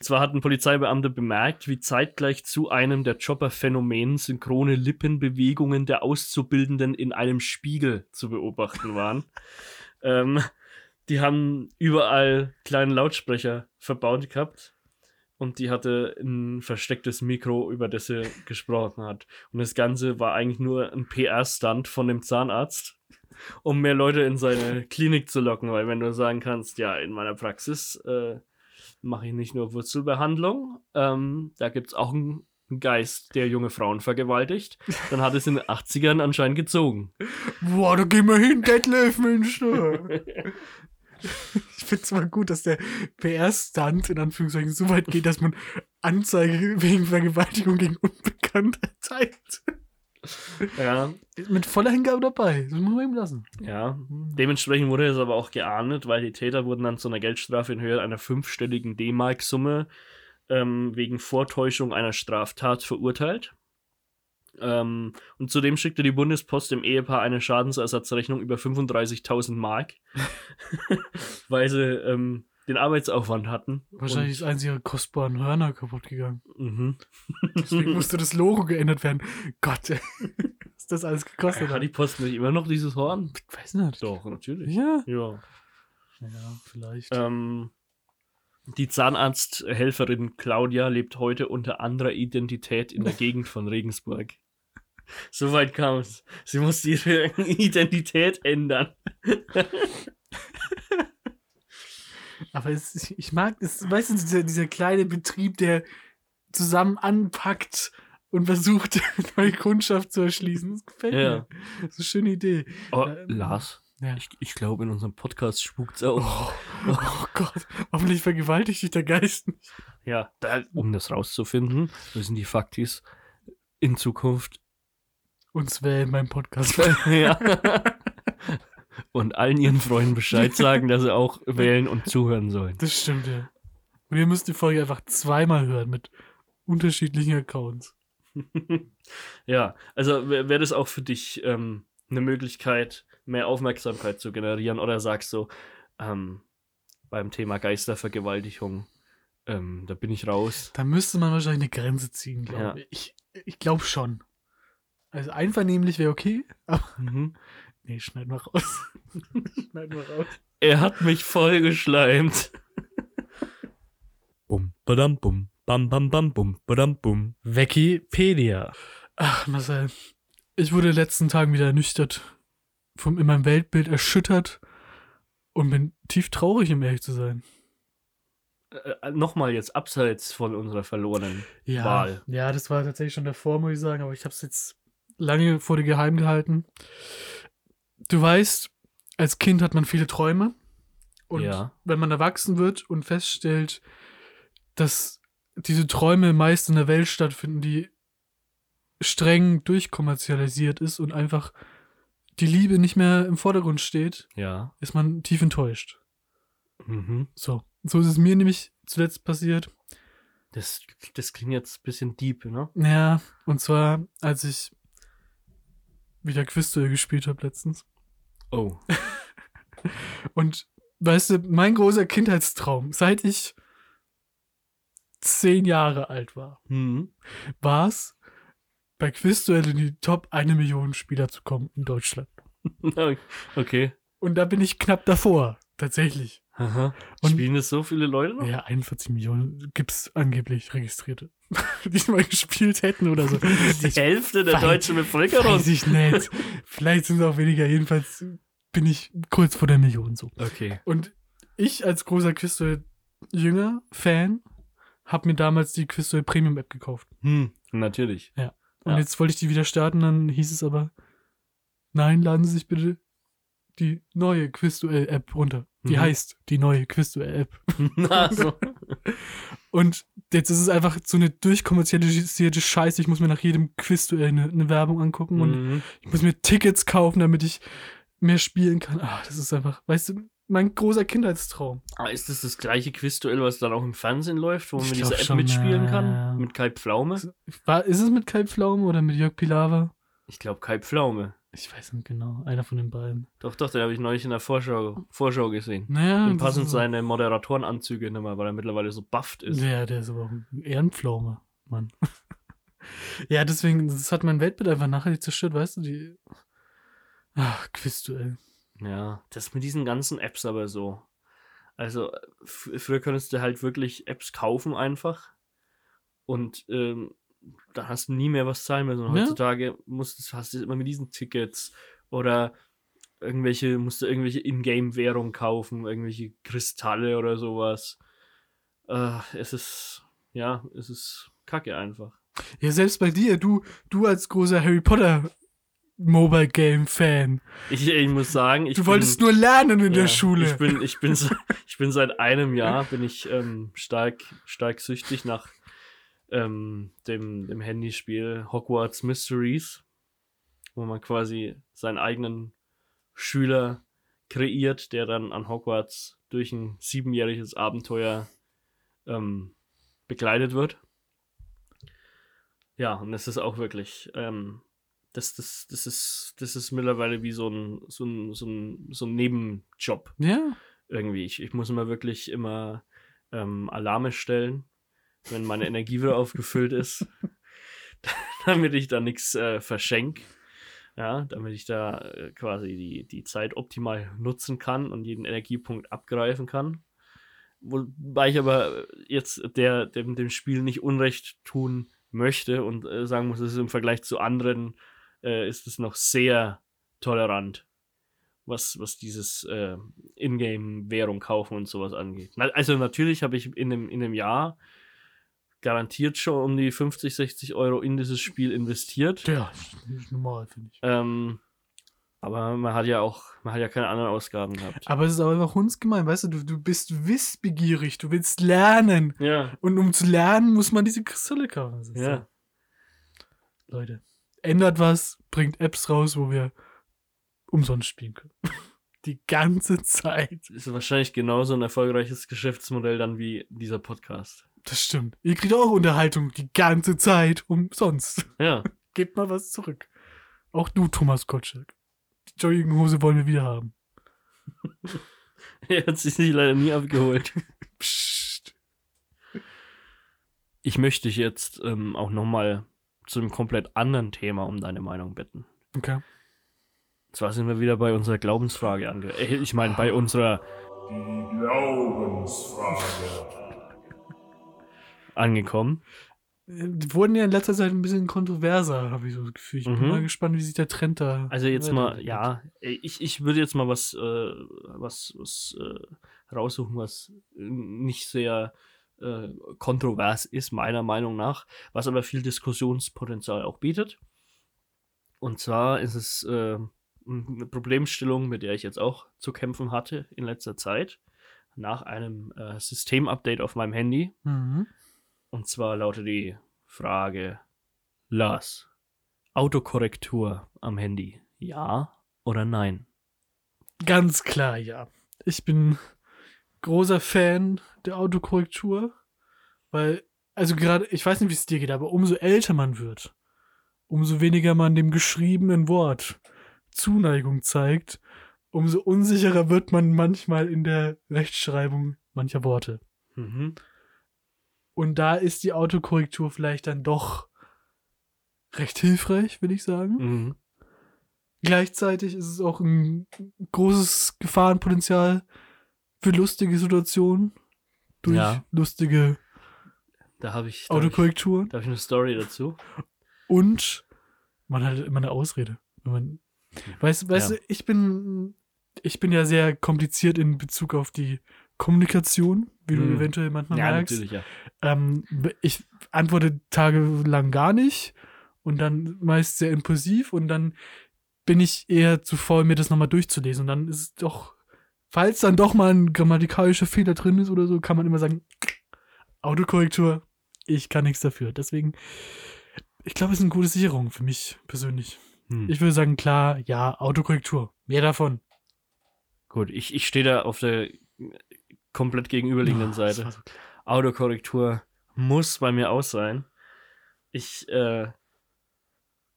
Zwar hatten Polizeibeamte bemerkt, wie zeitgleich zu einem der Chopper-Phänomenen synchrone Lippenbewegungen der Auszubildenden in einem Spiegel zu beobachten waren. *laughs* ähm, die haben überall kleine Lautsprecher verbaut gehabt und die hatte ein verstecktes Mikro, über das sie gesprochen hat. Und das Ganze war eigentlich nur ein PR-Stunt von dem Zahnarzt, um mehr Leute in seine Klinik zu locken, weil wenn du sagen kannst, ja, in meiner Praxis äh, mache ich nicht nur Wurzelbehandlung, ähm, da gibt es auch einen Geist, der junge Frauen vergewaltigt, dann hat es in den 80ern anscheinend gezogen. Boah, da gehen wir hin, Detlef, Mensch. *laughs* *laughs* Ich finde es mal gut, dass der PR-Stunt in Anführungszeichen so weit geht, dass man Anzeige wegen Vergewaltigung gegen Unbekannte erteilt. ja, Mit voller Hingabe dabei. Das muss man ihm lassen. ja. Dementsprechend wurde es aber auch geahndet, weil die Täter wurden dann zu einer Geldstrafe in Höhe einer fünfstelligen D-Mark-Summe ähm, wegen Vortäuschung einer Straftat verurteilt. Ähm, und zudem schickte die Bundespost dem Ehepaar eine Schadensersatzrechnung über 35.000 Mark, *laughs* weil sie ähm, den Arbeitsaufwand hatten. Wahrscheinlich ist eins ihrer kostbaren Hörner kaputt gegangen. Mhm. Deswegen musste das Logo geändert werden. Gott, *laughs* was das alles gekostet Hat hat. die Post nicht immer noch dieses Horn? Ich weiß nicht. Doch, natürlich. Ja. Ja. Ja, vielleicht. Ähm, die Zahnarzthelferin Claudia lebt heute unter anderer Identität in der Gegend von Regensburg. Soweit kam es. Sie musste ihre *laughs* Identität ändern. Aber es, ich mag es, weißt du, dieser, dieser kleine Betrieb, der zusammen anpackt und versucht, *laughs* neue Kundschaft zu erschließen. Das gefällt Ja. mir. Das ist eine schöne Idee. Oh, Ähm, Lars, Ja. ich, ich glaube, in unserem Podcast spukt's auch. Oh Gott, hoffentlich vergewaltigt dich der Geist nicht. Ja, da, um das rauszufinden, müssen die Faktis in Zukunft Uns wählen beim Podcast. *laughs* ja. und allen ihren Freunden Bescheid sagen, dass sie auch wählen und zuhören sollen. Das stimmt, ja. Und ihr müsst die Folge einfach zweimal hören mit unterschiedlichen Accounts. *laughs* Ja, also wäre wär das auch für dich ähm, eine Möglichkeit, mehr Aufmerksamkeit zu generieren? Oder sagst du, ähm, beim Thema Geistervergewaltigung, ähm, da bin ich raus? Da müsste man wahrscheinlich eine Grenze ziehen, glaube Ja. ich. Ich, ich glaube schon. Also einvernehmlich wäre okay, *laughs* aber Mhm. nee, schneid mal raus. *laughs* schneid mal raus. Er hat mich vollgeschleimt. Bum, badam, bum, bam, bam, bam, bum, badam, bum. Wikipedia. Ach, Marcel. Ich wurde in den letzten Tagen wieder ernüchtert, vom, in meinem Weltbild erschüttert und bin tief traurig, um ehrlich zu sein. Äh, Nochmal jetzt abseits von unserer verlorenen Ja, Wahl. ja, das war tatsächlich schon davor, muss ich sagen, aber ich habe es jetzt lange vor dir geheim gehalten. Du weißt, als Kind hat man viele Träume. Und Ja. wenn man erwachsen wird und feststellt, dass diese Träume meist in einer Welt stattfinden, die streng durchkommerzialisiert ist und einfach die Liebe nicht mehr im Vordergrund steht, Ja. ist man tief enttäuscht. Mhm. So, so ist es mir nämlich zuletzt passiert. Das, das klingt jetzt ein bisschen deep, ne? Ja, und zwar, als ich wieder Quizduell gespielt habe letztens. Oh. *laughs* Und weißt du, mein großer Kindheitstraum, seit ich zehn Jahre alt war, Mhm. war es, bei Quizduell in die Top 1 Million Spieler zu kommen in Deutschland. *laughs* okay. Und da bin ich knapp davor, tatsächlich. Aha. Und- Spielen das so viele Leute noch? Ja, 41 Millionen gibt's angeblich Registrierte, *laughs* die es mal gespielt hätten oder so. *laughs* Die Hälfte der weiß- deutschen Bevölkerung. Weiß ich nicht. Vielleicht sind es auch weniger. Jedenfalls bin ich kurz vor der Million so. Okay. Und ich als großer Quizduell Jünger, Fan, habe mir damals die Quizduell Premium App gekauft. Hm, natürlich. Und Ja. jetzt wollte ich die wieder starten, dann hieß es aber, nein, laden Sie sich bitte die neue Quizduell App runter. Die Mhm. heißt die neue Quizduell App. Na, *laughs* so. *laughs* Und jetzt ist es einfach so eine durchkommerzialisierte Scheiße. Ich muss mir nach jedem Quizduell eine, eine Werbung angucken und Mhm. ich muss mir Tickets kaufen, damit ich mehr spielen kann. Ah, das ist einfach, weißt du, mein großer Kindheitstraum. Ah, ist das das gleiche Quizduell, was dann auch im Fernsehen läuft, wo man mit dieser App schon, mitspielen ja, kann? ja. Mit Kai Pflaume? War, ist es mit Kai Pflaume oder mit Jörg Pilawa? Ich glaube Kai Pflaume. Ich weiß nicht genau. Einer von den beiden. Doch, doch, den habe ich neulich in der Vorschau, Vorschau gesehen. Naja. Ihm das passen ist- seine Moderatorenanzüge nicht mehr, weil er mittlerweile so bufft ist. Ja, der ist aber auch ein Ehrenpflaume, Mann. *laughs* ja, deswegen, das hat mein Weltbild einfach nachher zerstört, weißt du, die. Ach, Quizduell. Ja, das mit diesen ganzen Apps aber so. Also, früher konntest du halt wirklich Apps kaufen einfach. Und ähm, da hast du nie mehr was zahlen müssen. Und Ja. heutzutage musstest, hast du immer mit diesen Tickets oder irgendwelche, musst du irgendwelche Ingame-Währung kaufen, irgendwelche Kristalle oder sowas. Äh, es ist, ja, es ist kacke einfach. Ja, selbst bei dir, du, du als großer Harry Potter Mobile Game Fan. Ich, ich muss sagen, ich Du bin- wolltest nur lernen in Ja, der Schule. Ich bin, ich bin, ich bin seit einem Jahr bin ich ähm, stark, stark süchtig nach ähm, dem, dem Handyspiel Hogwarts Mysteries, wo man quasi seinen eigenen Schüler kreiert, der dann an Hogwarts durch ein siebenjähriges Abenteuer ähm, begleitet wird. Ja, und das ist auch wirklich, ähm, das, das, das, ist, das ist mittlerweile wie so ein, so ein, so ein, so ein Nebenjob ja. irgendwie. Ich, ich muss immer wirklich immer ähm, Alarme stellen, wenn meine Energie wieder aufgefüllt ist, *laughs* damit ich da nichts äh, verschenke. Ja, damit ich da äh, quasi die, die Zeit optimal nutzen kann und jeden Energiepunkt abgreifen kann. Wobei ich aber jetzt der, dem, dem Spiel nicht Unrecht tun möchte und äh, sagen muss, es ist im Vergleich zu anderen, äh, ist es noch sehr tolerant was, was dieses äh, Ingame-Währung kaufen und sowas angeht. Na, also natürlich habe ich in dem, in dem Jahr garantiert schon um die 50, 60 Euro in dieses Spiel investiert. Ja, das ist normal, finde ich. Ähm, aber man hat ja auch, man hat ja keine anderen Ausgaben gehabt. Aber es ist auch einfach hundsgemein, weißt du, du, du bist wissbegierig, du willst lernen. Ja, Und um zu lernen, muss man diese Kristalle kaufen. Ja. so. Leute, ändert was, bringt Apps raus, wo wir umsonst spielen können. *laughs* Die ganze Zeit. Ist wahrscheinlich genauso ein erfolgreiches Geschäftsmodell dann wie dieser Podcast. Das stimmt. Ihr kriegt auch Unterhaltung die ganze Zeit umsonst. Ja, *laughs* Gebt mal was zurück. Auch du, Thomas Gottschalk. Die Jogginghose wollen wir wieder haben. *laughs* er hat sich leider nie abgeholt. Psst. Ich möchte dich jetzt ähm, auch nochmal zu einem komplett anderen Thema um deine Meinung bitten. Okay. Zwar sind wir wieder bei unserer Glaubensfrage ange... Äh, ich meine, bei unserer Die Glaubensfrage. angekommen. Die wurden ja in letzter Zeit ein bisschen kontroverser, habe ich so das Gefühl. Ich bin Mhm. mal gespannt, wie sich der Trend da. Also jetzt mal, ja, ich, ich würde jetzt mal was, äh, was, was äh, raussuchen, was nicht sehr äh, kontrovers ist, meiner Meinung nach, was aber viel Diskussionspotenzial auch bietet. Und zwar ist es äh, eine Problemstellung, mit der ich jetzt auch zu kämpfen hatte in letzter Zeit, nach einem äh, Systemupdate auf meinem Handy. Mhm. Und zwar lautet die Frage: Lars, Autokorrektur am Handy, ja oder nein? Ganz klar, ja. Ich bin großer Fan der Autokorrektur, weil, also gerade, ich weiß nicht, wie es dir geht, aber umso älter man wird, umso weniger man dem geschriebenen Wort Zuneigung zeigt, umso unsicherer wird man manchmal in der Rechtschreibung mancher Worte. Mhm. Und da ist die Autokorrektur vielleicht dann doch recht hilfreich, würde ich sagen. Mhm. Gleichzeitig ist es auch ein großes Gefahrenpotenzial für lustige Situationen durch Ja. lustige Da habe ich, da hab ich, Autokorrekturen. da hab ich eine Story dazu. Und man hat immer eine Ausrede. Wenn man, weißt weißt Ja. du, ich bin, ich bin ja sehr kompliziert in Bezug auf die Kommunikation, wie du Mhm. eventuell manchmal Ja, merkst. natürlich, ja. Ähm, ich antworte tagelang gar nicht und dann meist sehr impulsiv und dann bin ich eher zu faul, mir das nochmal durchzulesen. Und dann ist es doch, falls dann doch mal ein grammatikalischer Fehler drin ist oder so, kann man immer sagen, Autokorrektur, ich kann nichts dafür. Deswegen, ich glaube, es ist eine gute Sicherung für mich persönlich. Hm. Ich würde sagen, klar, ja, Autokorrektur. Mehr davon. Gut, ich, ich stehe da auf der komplett gegenüberliegenden Oh, Seite. so. Autokorrektur muss bei mir aus sein. Ich äh,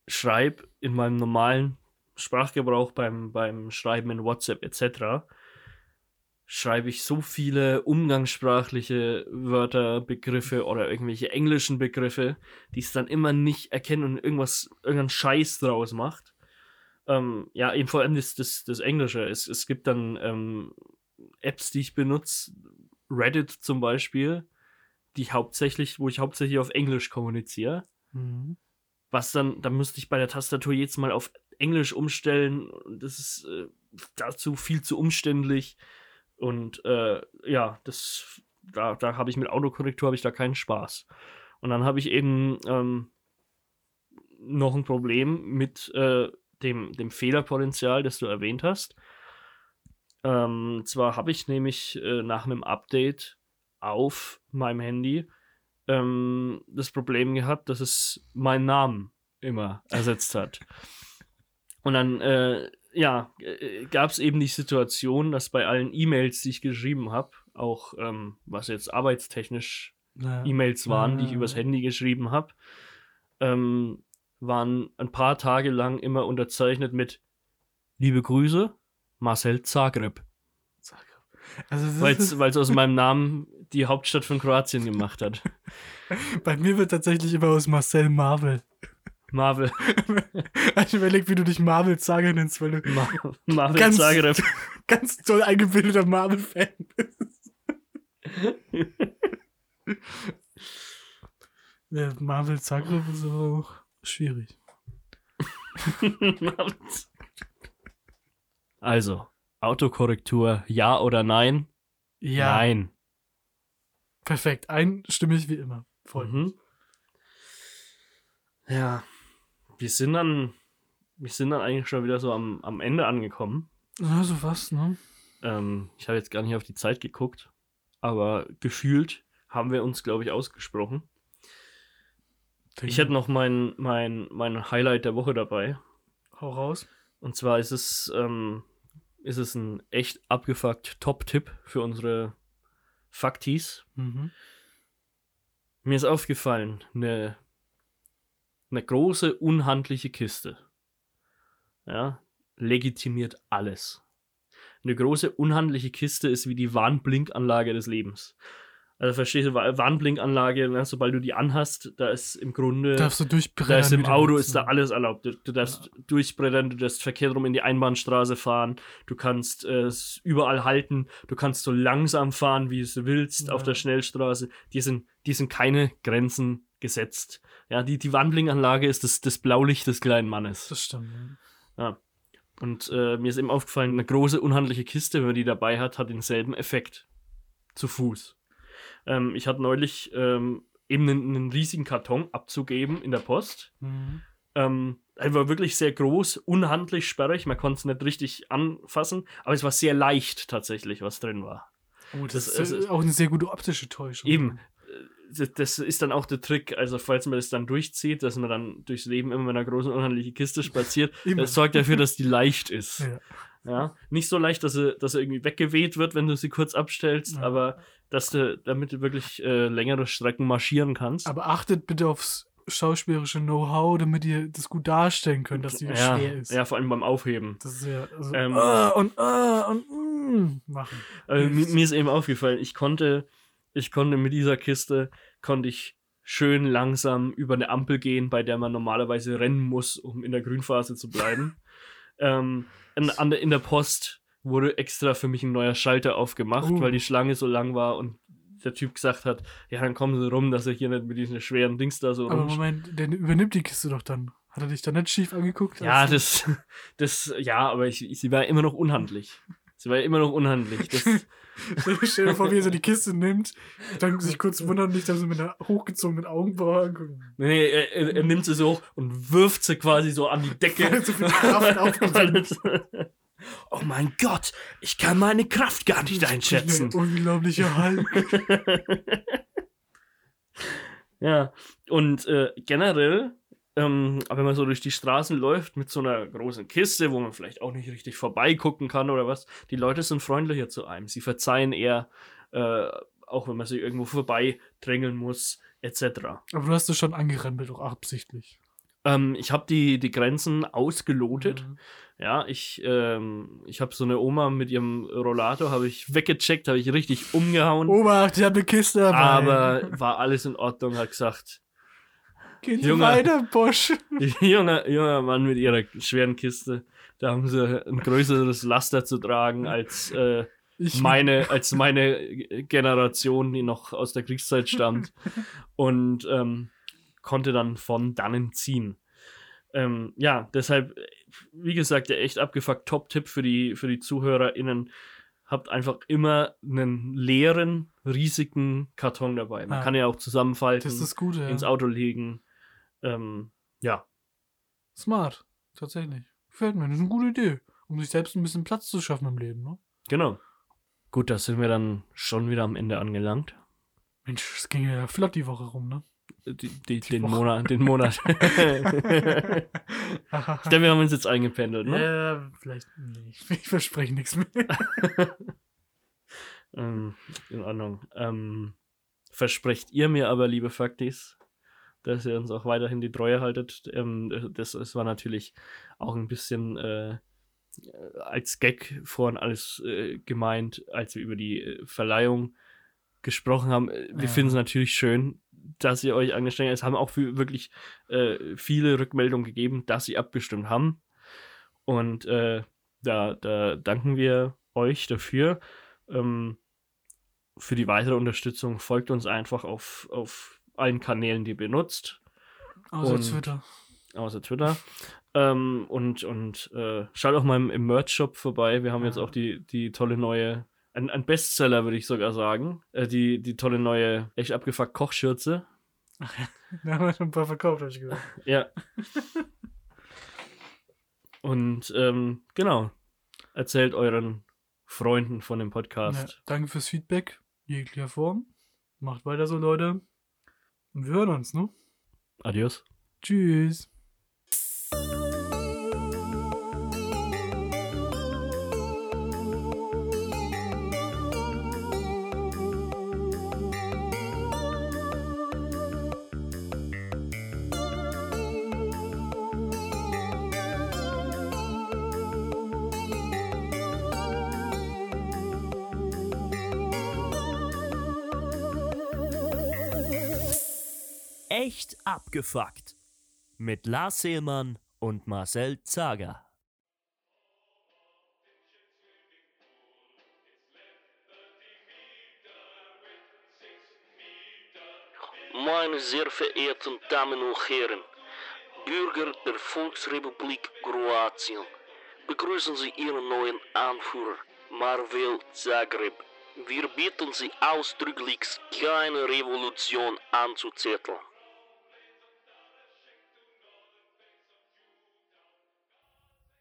schreibe in meinem normalen Sprachgebrauch beim, beim Schreiben in WhatsApp etc. schreibe ich so viele umgangssprachliche Wörter, Begriffe oder irgendwelche englischen Begriffe, die es dann immer nicht erkennen und irgendwas, irgendeinen Scheiß draus macht. Ähm, ja, eben vor allem das, das, das Englische. Es, es gibt dann ähm, Apps, die ich benutze, Reddit zum Beispiel, die ich hauptsächlich, wo ich hauptsächlich auf Englisch kommuniziere. Mhm. Was dann, da müsste ich bei der Tastatur jetzt mal auf Englisch umstellen. Das ist äh, dazu viel zu umständlich. Und äh, ja, das, da, da habe ich mit Autokorrektur habe ich da keinen Spaß. Und dann habe ich eben ähm, noch ein Problem mit äh, dem, dem Fehlerpotenzial, das du erwähnt hast. Ähm, zwar habe ich nämlich äh, nach einem Update auf meinem Handy ähm, das Problem gehabt, dass es meinen Namen immer ersetzt hat. Und dann, äh, ja, gab es eben die Situation, dass bei allen E-Mails, die ich geschrieben habe, auch ähm, was jetzt arbeitstechnisch Ja. E-Mails waren, die ich übers Handy geschrieben habe, ähm, waren ein paar Tage lang immer unterzeichnet mit Liebe Grüße, Marcel Zagreb. Also das Weil es aus *laughs* meinem Namen die Hauptstadt von Kroatien gemacht hat. bei mir wird tatsächlich immer aus Marcel Marvel. Marvel, *laughs* Ich überlege, wie du dich Marvel Zager nennst, weil du Mar Marvel Ganz- Zagreb. *laughs* ganz toll eingebildeter Marvel-Fan bist. *laughs* Ja, Marvel Zagreb ist aber auch schwierig. also, Autokorrektur, ja oder nein? Ja, Nein. perfekt. Einstimmig wie immer. Voll. Mhm. Ja, wir sind dann, wir sind dann eigentlich schon wieder so am, am Ende angekommen. Ja, so was, ne? Ähm, ich habe jetzt gar nicht auf die Zeit geguckt, aber gefühlt haben wir uns, glaube ich, ausgesprochen. Ich hätte noch mein, mein, mein Highlight der Woche dabei. Hau raus. Und zwar ist es, ähm, ist es ein echt abgefuckt Top-Tipp für unsere Faktis. Mhm. Mir ist aufgefallen, eine, eine große, unhandliche Kiste. Ja, legitimiert alles. Eine große, unhandliche Kiste ist wie die Warnblinkanlage des Lebens. Also verstehst du, Wa- Warnblinkanlage, ne, sobald du die anhast, da ist im Grunde, Darfst du durchbrennen. da ist im Auto ist da alles erlaubt. Du, du darfst durchbrennen, du darfst verkehrt rum in die Einbahnstraße fahren, du kannst äh, es überall halten, du kannst so langsam fahren, wie du willst, auf Ja. der Schnellstraße. Die sind, die sind keine Grenzen gesetzt. Ja, die, die Warnblinkanlage ist das, das Blaulicht des kleinen Mannes. Das stimmt. ja. Ja. Und äh, mir ist eben aufgefallen, eine große, unhandliche Kiste, wenn man die dabei hat, hat denselben Effekt. Zu Fuß. Ähm, ich hatte neulich ähm, eben einen, einen riesigen Karton abzugeben in der Post. Mhm. Ähm, er war wirklich sehr groß, unhandlich sperrig, man konnte es nicht richtig anfassen, aber es war sehr leicht tatsächlich, was drin war. Oh, das, Das- ist es- auch eine sehr gute optische Täuschung. Eben. Äh, Das, ist dann auch der Trick, also falls man das dann durchzieht, dass man dann durchs Leben immer mit einer großen, unhandlichen Kiste spaziert, *laughs* Immer. das sorgt dafür, dass die leicht ist. Ja. Ja, nicht so leicht, dass sie, dass sie irgendwie weggeweht wird, wenn du sie kurz abstellst, Ja. aber dass du, damit du wirklich äh, längere Strecken marschieren kannst. Aber achtet bitte aufs schauspielerische Know-how, damit ihr das gut darstellen könnt, dass die ja, schwer ist. ja, vor allem beim Aufheben. Das ist ja also, Ähm, ah und ah und mm, machen. Also, mir, mir ist eben aufgefallen, ich konnte, ich konnte mit dieser Kiste, konnte ich schön langsam über eine Ampel gehen, bei der man normalerweise rennen muss, um in der Grünphase zu bleiben. *laughs* ähm, der, in der Post wurde extra für mich ein neuer Schalter aufgemacht, Uh. weil die Schlange so lang war und der Typ gesagt hat, ja, dann kommen sie rum, dass er hier nicht mit diesen schweren Dings da so Aber. Moment, der übernimmt die Kiste doch dann. Hat er dich da nicht schief angeguckt? Ja, das, *laughs* das, ja, aber ich, ich, sie war immer noch unhandlich. Sie war immer noch unhandlich. Das, *laughs* *laughs* Stell dir vor, wie er so die Kiste nimmt, dann sich kurz wundert, nicht, dass er mit einer hochgezogenen Augenbraue anguckt. Nee, er, er, er nimmt sie so hoch und wirft sie quasi so an die Decke. So viel Kraft *laughs* aufgewendet oh mein Gott, ich kann meine Kraft gar nicht einschätzen. Der unglaubliche Hulk. *laughs* Ja, und äh, generell, ähm, wenn man so durch die Straßen läuft mit so einer großen Kiste, wo man vielleicht auch nicht richtig vorbeigucken kann oder was, die Leute sind freundlicher zu einem. Sie verzeihen eher, äh, auch wenn man sich irgendwo vorbeidrängeln muss, etc. Aber du hast es schon angerempelt, auch absichtlich. Ähm, ich habe die, die Grenzen ausgelotet. Mhm. Ja, ich, ähm, ich habe so eine Oma mit ihrem Rollator, habe ich weggecheckt, habe ich richtig umgehauen. Obacht, ich habe eine Kiste dabei. aber war alles in Ordnung, hat gesagt, Gehen Sie Junge. weiter, Bosch. *laughs* junger, junger Mann mit ihrer schweren Kiste, da haben sie ein größeres Laster zu tragen als äh, meine, als meine Generation, die noch aus der Kriegszeit stammt. *laughs* und ähm, konnte dann von dannen ziehen. Ähm, ja, deshalb, wie gesagt, der echt abgefuckt Top-Tipp für die, für die ZuhörerInnen. Habt einfach immer einen leeren, riesigen Karton dabei. Man Ah. kann ja auch zusammenfalten, Das ist das Gute. Ja. ins Auto legen. Ähm, ja, Smart. Tatsächlich. Gefällt mir. Das ist eine gute Idee. Um sich selbst ein bisschen Platz zu schaffen im Leben, ne? genau. Gut, da sind wir dann schon wieder am Ende angelangt. Mensch, es ging ja flott die Woche rum, ne? Die, die, den, Woche. Monat, den Monat. *laughs* ich denke, wir haben uns jetzt eingependelt, ne? Ja, vielleicht. Nee, ich, ich verspreche nichts mehr. *laughs* Ähm, in Ordnung. Ähm, versprecht ihr mir aber, liebe Faktis, dass ihr uns auch weiterhin die Treue haltet. Ähm, das, das war natürlich auch ein bisschen äh, als Gag vorhin alles äh, gemeint, als wir über die äh, Verleihung gesprochen haben. Äh, Wir Ja. finden es natürlich schön, dass ihr euch angestrengt habt. Es haben auch wirklich äh, viele Rückmeldungen gegeben, dass sie abgestimmt haben. Und äh, da, da danken wir euch dafür. Ähm, für die weitere Unterstützung folgt uns einfach auf, auf allen Kanälen, die benutzt, Außer Und- Twitter. außer Twitter. Ähm, und und äh, schaut auch mal im, im Merch-Shop vorbei. Wir haben jetzt Ja. auch die, die tolle neue, ein, ein Bestseller, würde ich sogar sagen. Äh, die, die tolle neue, echt abgefuckt Kochschürze. *laughs* Da haben wir schon ein paar verkauft, habe ich gesagt. *laughs* Ja. und ähm, genau. Erzählt euren Freunden von dem Ja, Podcast. danke fürs Feedback. Jeglicher Form. Macht weiter so, Leute. Und wir hören uns, ne? Adios. Tschüss. Abgefuckt. Mit Lars Seelmann und Marcel Zager. Meine sehr verehrten Damen und Herren, Bürger der Volksrepublik Kroatien, begrüßen Sie Ihren neuen Anführer, Marvel Zagreb. Wir bitten Sie ausdrücklich, keine Revolution anzuzetteln.